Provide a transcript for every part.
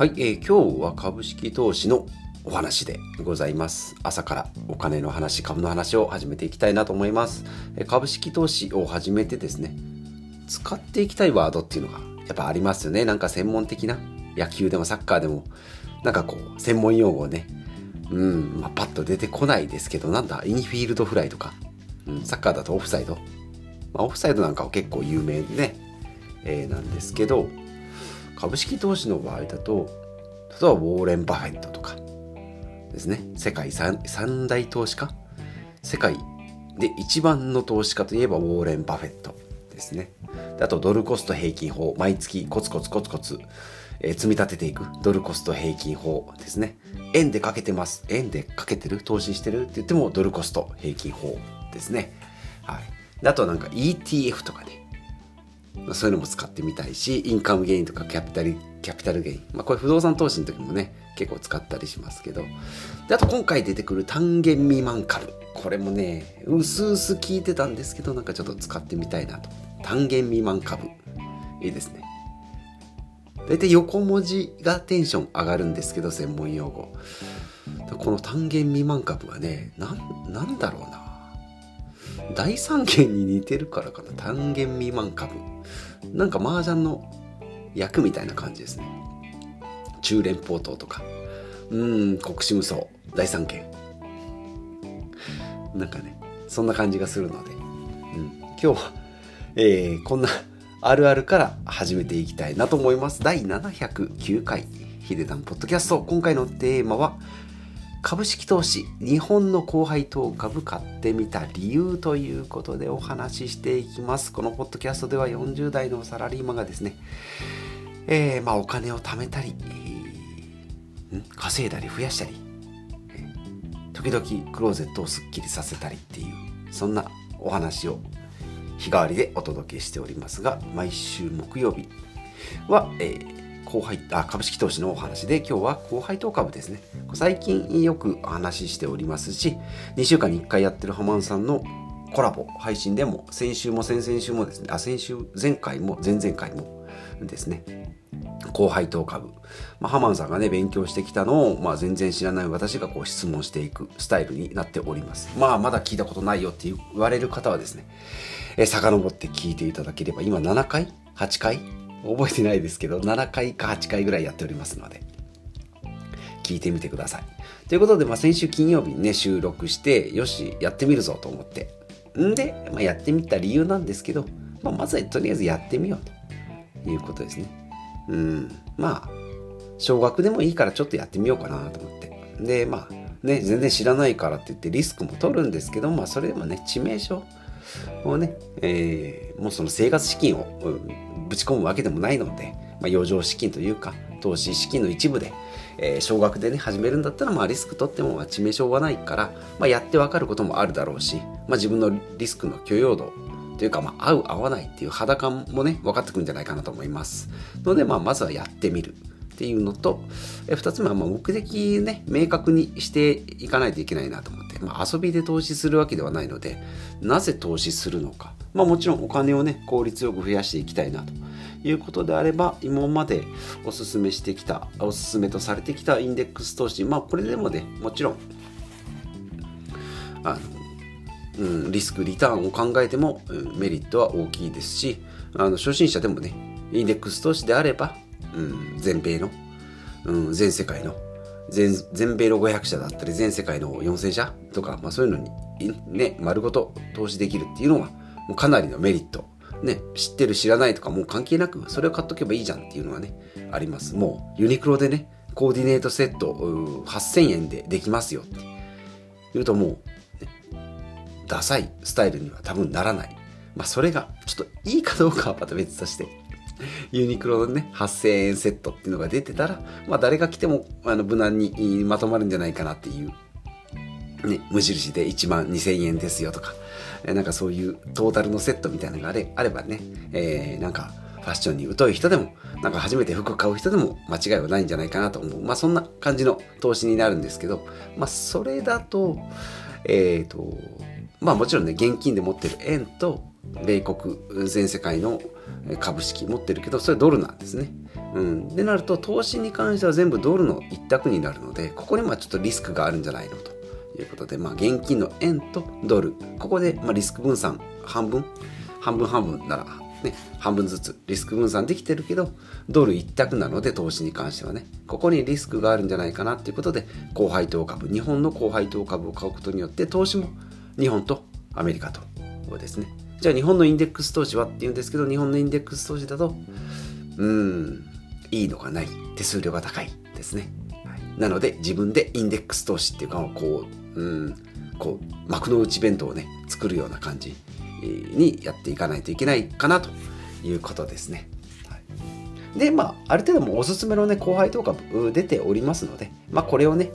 はい、えー今日は株式投資のお話でございます。朝からお金の話、株の話を始めていきたいなと思います。え株式投資を始めてですね、使っていきたいワードっていうのがやっぱありますよね。なんか専門的な野球でもサッカーでも、なんかこう、専門用語ね、うん、まあ、パッと出てこないですけど、なんだ、インフィールドフライとか、うん、サッカーだとオフサイド。まあ、オフサイドなんかは結構有名でね、えーなんですけど、株式投資の場合だと、例えばウォーレン・バフェットとかですね、世界三三大投資家？世界で一番の投資家といえばウォーレン・バフェットですね。であとドルコスト平均法、毎月コツコツコツコツ、えー積み立てていくドルコスト平均法ですね。円でかけてます。円でかけてる？投資してる？って言ってもドルコスト平均法ですね。はい。あとなんか ETF とかね、まあそういうのも使ってみたいし、インカムゲインとかキャピタル、キャピタルゲイン。まあこれ不動産投資の時もね、結構使ったりしますけど。で、あと今回出てくる単元未満株。これもね、うすうす聞いてたんですけど、なんかちょっと使ってみたいなと。単元未満株。いいですね。大体横文字がテンション上がるんですけど、専門用語。この単元未満株はね、なん、だろうな。大三元に似てるからかな？単元未満株。なんか麻雀の役みたいな感じですね。中連邦党とか。うん国士無双。大三元なんかねそんな感じがするので、うん、今日は、えーこんなあるあるから始めていきたいなと思います。第709回ヒデダンポッドキャスト。今回のテーマは株式投資日本の高配当株買ってみた理由ということでお話ししていきます。このポッドキャストでは40代のサラリーマンがですね、えーまあ、お金を貯めたり、えー稼いだり増やしたり、時々クローゼットをすっきりさせたりっていうそんなお話を日替わりでお届けしておりますが毎週木曜日は、えー高配あ株式投資のお話で今日は高配当株ですね。最近よくお話ししておりますし2週間に1回やってるハマンさんのコラボ配信でも先週も先々週もですね。あ先週前回も前々回もですね。高配当株、まあ、ハマンさんがね勉強してきたのを、まあ、全然知らない私がこう質問していくスタイルになっております。まあまだ聞いたことないよって言われる方はですねえ遡って聞いていただければ今7回？8回？覚えてないですけど7回か8回ぐらいやっておりますので聞いてみてください。ということで、まあ、先週金曜日にね収録してよしやってみるぞと思って。んで、まあ、やってみた理由なんですけど、まあ、まずはとりあえずやってみようと。いうことですね。うん。まあ少額でもいいからちょっとやってみようかなと思って。でまあね全然知らないからって言ってリスクも取るんですけどまあそれでもね致命傷をね、えーもうその生活資金をうんぶち込むわけでもないので、まあ、余剰資金というか投資資金の一部で、えー少額でね始めるんだったらまあリスク取っても致命傷はないから、まあ、やってわかることもあるだろうし、まあ、自分のリスクの許容度というか、まあ、合う合わないっていう肌感もね分かってくるんじゃないかなと思います。ので、まあ、まずはやってみる。っていうのと、え2つ目はま目的ね明確にしていかないといけないなと思って、まあ、遊びで投資するわけではないのでなぜ投資するのか、まあ、もちろんお金をね効率よく増やしていきたいなと。いうことであれば今までおすすめしてきたおすすめとされてきたインデックス投資まあこれでもねもちろんあのうん、リスクリターンを考えても、うんメリットは大きいですしあの初心者でもねインデックス投資であれば、うん、全米の、うん、全世界の？全全米の500社だったり全世界の4000社？とか、まあ、そういうのに、ね、丸ごと投資できるっていうのはもうかなりのメリット、ね、知ってる知らないとかもう関係なくそれを買っとけばいいじゃんっていうのはねあります。もうユニクロでねコーディネートセットうん8000円でできますよって。言うともうダサいスタイルには多分ならない。まあそれがちょっといいかどうかはまた別として。ユニクロのね、8000円セットっていうのが出てたら、まあ誰が来てもあの無難にまとまるんじゃないかなっていう、ね、無印で1万2000円ですよとか、えなんかそういうトータルのセットみたいなのがあれあればね、えーなんかファッションに疎い人でも、なんか初めて服買う人でも間違いはないんじゃないかなと思う。まあそんな感じの投資になるんですけど、まあそれだと、えっ、と、まあもちろんね、現金で持ってる円と、米国全世界の株式持ってるけど、それドルなんですね。うん、でなると投資に関しては全部ドルの一択になるのでここにまあちょっとリスクがあるんじゃないのということで、まあ、現金の円とドル。ここでまあリスク分散半分？半分半分ならね、半分ずつリスク分散できてるけどドル一択なので投資に関してはね。ここにリスクがあるんじゃないかなっていうことで高配当株。日本の高配当株を買うことによって投資も日本とアメリカとですね。じゃあ日本のインデックス投資はっていうんですけど日本のインデックス投資だとうんいいのがない手数料が高いですね、はい、なので自分でインデックス投資っていうかこううんこう幕の内弁当をね作るような感じにやっていかないといけないかなということですね。はい、で、まあ、ある程度もおすすめのね、後輩とか出ておりますので、まあ、これをね、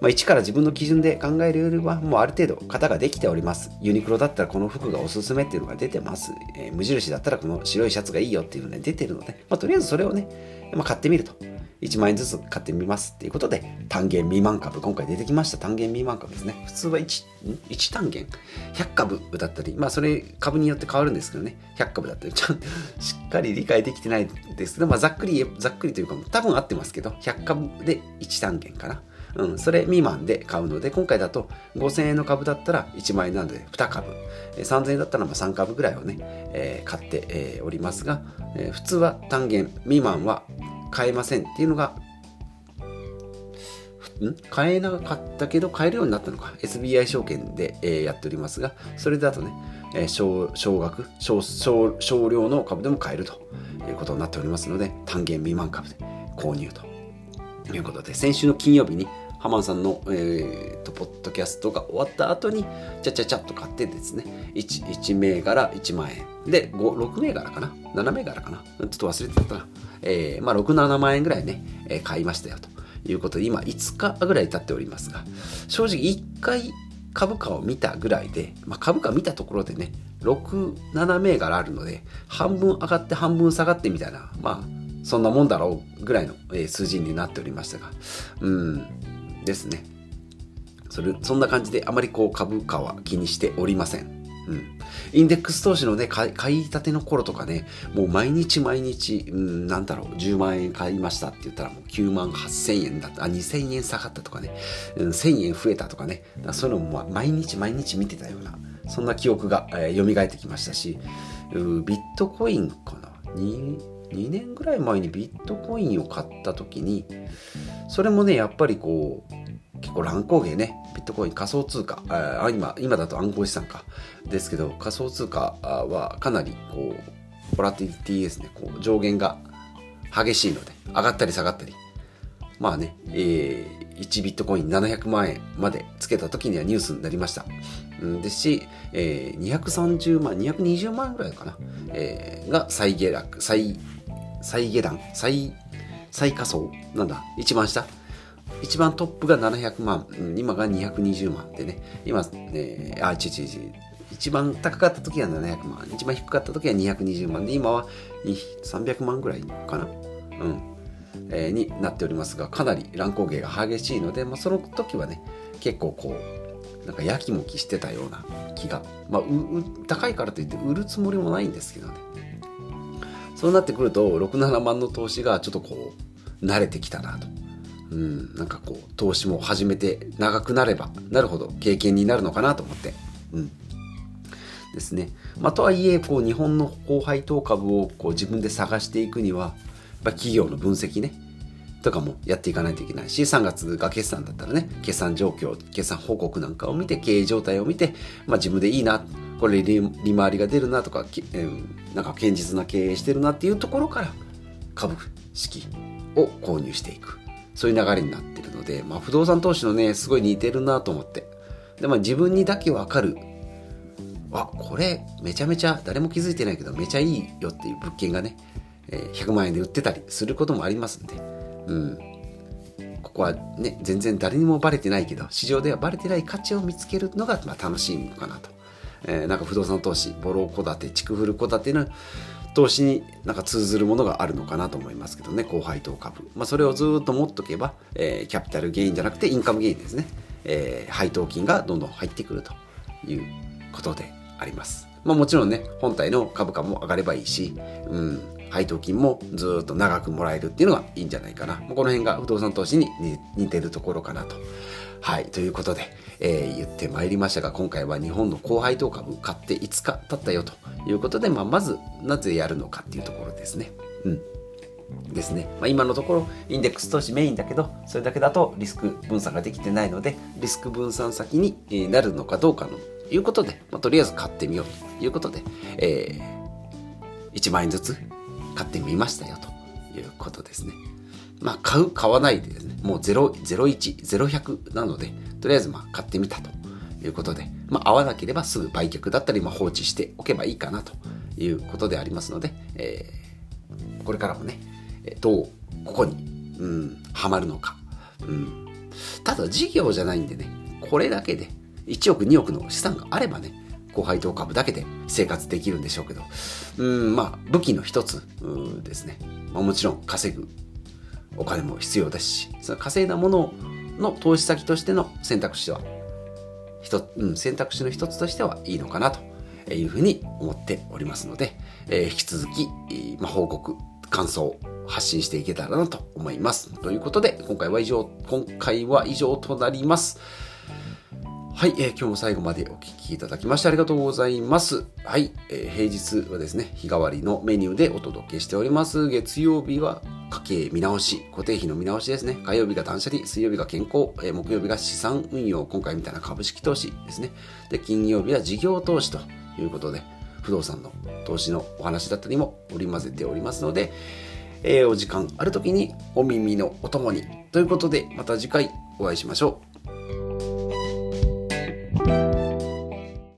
まあ、一から自分の基準で考えるよりは、もうある程度型ができております。ユニクロだったらこの服がおすすめっていうのが出てます。えー、無印だったらこの白いシャツがいいよっていうのが出てるので、まあ、とりあえずそれをね、まあ、買ってみると。1万円ずつ買ってみますっていうことで、単元未満株、今回出てきました単元未満株ですね。普通は 1, 1単元、100株だったり、まあそれ株によって変わるんですけどね、100株だったり、ちゃんとしっかり理解できてないですけど、まあざっくり、ざっくりというか、多分合ってますけど、100株で1単元かな。うん、それ未満で買うので、今回だと5000円の株だったら1万円なので2株、3000円だったらまあ3株ぐらいをね、えー、買って、えー、おりますが、えー、普通は単元未満は買えませんっていうのがん？買えなかったけど買えるようになったのか。SBI 証券で、えー、やっておりますがそれだとね、えー、少少額少少少量の株でも買えるということになっておりますので単元未満株で購入ということで先週の金曜日にハマンさんの、えーと、ポッドキャストが終わった後にちゃちゃちゃっと買ってですね。1, 1銘柄1万円。で6銘柄かな？7銘柄かな？ちょっと忘れてたな。えー、まあ、6、7万円ぐらいね、えー、買いましたよと。いうことで、今5日ぐらい経っておりますが、正直1回株価を見たぐらいで、まあ、株価見たところでね、6、7銘柄あるので、半分上がって半分下がってみたいな、まあ、そんなもんだろうぐらいの、数字になっておりましたが、うん、ですね。それそんな感じであまりこう株価は気にしておりません。うん。インデックス投資のね、買い買いたての頃とかね、もう毎日毎日、うん、なんだろう、10万円買いましたって言ったらもう9万8000円だった、あ、2000円下がったとかね、うん、1000円増えたとかね、かそういうのも毎日毎日見てたような、そんな記憶が、えー、蘇ってきましたし、ビットコインかな？2, 2年ぐらい前にビットコインを買った時に、それもね、やっぱりこう、結構乱高下ね、ビットコイン仮想通貨、あ今今だと暗号資産か、ですけど仮想通貨はかなりこう、ボラティリティですね、こう上限が激しいので、上がったり下がったり。まあね、えー、1ビットコイン700万円までつけた時にはニュースになりました。んですし、えー、230万、220万ぐらいかな、えー、が再下落、再、再下段、再、最下層なんだ、一番下。一番トップが700万、今が220万でね、今、えー、あ、違う違う違う、一番高かった時は700万、一番低かった時は220万で、今は300万ぐらいかな、うん、えー、になっておりますが、かなり乱高下が激しいので、まあ、その時はね、結構こう、なんかやきもきしてたような気が、まあ、高いからといって売るつもりもないんですけどね。そうなってくると、6、7万の投資がちょっとこう、慣れてきたなと。うん、なんかこう投資も始めて長くなればなるほど経験になるのかなと思って、うん、ですね。まあ、とはいえこう日本の高配当株をこう自分で探していくにはやっぱ企業の分析ねとかもやっていかないといけないし3月が決算だったらね決算状況決算報告なんかを見て経営状態を見て、まあ、自分でいいなこれ利回りが出るなとか、えー、なんか堅実な経営してるなっていうところから株式を購入していく。そういう流れになってるので、まあ、不動産投資のね、すごい似てるなと思って。で、まあ、自分にだけわかる。あ、これ、めちゃめちゃ、誰も気づいてないけど、めちゃいいよっていう物件がね、100万円で売ってたりすることもありますんで、うん。ここはね、全然誰にもバレてないけど、市場ではバレてない価値を見つけるのが、まあ、楽しいのかなと。えー、なんか不動産投資、ボロ戸建て、築古戸建ての投資になんか通ずるものがあるのかなと思いますけどね、高配当株。まあ、それをずっと持っとけば、えー、キャピタルゲインじゃなくてインカムゲインですね。えー、配当金がどんどん入ってくるということであります。まあ、もちろんね、本体の株価も上がればいいし、うん、配当金もずっと長くもらえるっていうのがいいんじゃないかな。この辺が不動産投資に似てるところかなと。はい、ということで、えー、言ってまいりましたが、今回は日本の高配当株買って5日経ったよということで、まあ、まずなぜやるのかっていうところですね。うん。ですね。まあ、今のところ、インデックス投資メインだけど、それだけだとリスク分散ができてないので、リスク分散先になるのかどうかのいうことで、まあ、とりあえず買ってみようということで、えー、1万円ずつ買ってみましたよということですね。まあ、買う、買わないでですね、もう0、01、0100なので、とりあえずまあ買ってみたということで、まあ、合わなければすぐ売却だったり、まあ、放置しておけばいいかなということでありますので、えー、これからもね、どう、ここに、うん、はまるのか。うん。ただ、事業じゃないんでね、これだけで、1億、2億の資産があればね、高配当株だけで生活できるんでしょうけど、うん、まあ、武器の一つですね。まあ、もちろん稼ぐお金も必要ですし、その稼いだものの投資先としての選択肢は、うん、選択肢の一つとしてはいいのかなというふうに思っておりますので、えー、引き続き、まあ、報告、感想、発信していけたらなと思います。ということで、今回は以上、今回は以上となります。はい、えー、今日も最後までお聴きいただきましてありがとうございます。はい、えー、平日はですね、日替わりのメニューでお届けしております。月曜日は家計見直し、固定費の見直しですね。火曜日が断捨離、水曜日が健康、えー、木曜日が資産運用、今回みたいな株式投資ですね。で、金曜日は事業投資ということで、不動産の投資のお話だったりも織り交ぜておりますので、えー、お時間ある時にお耳のお供に。ということで、また次回お会いしましょう。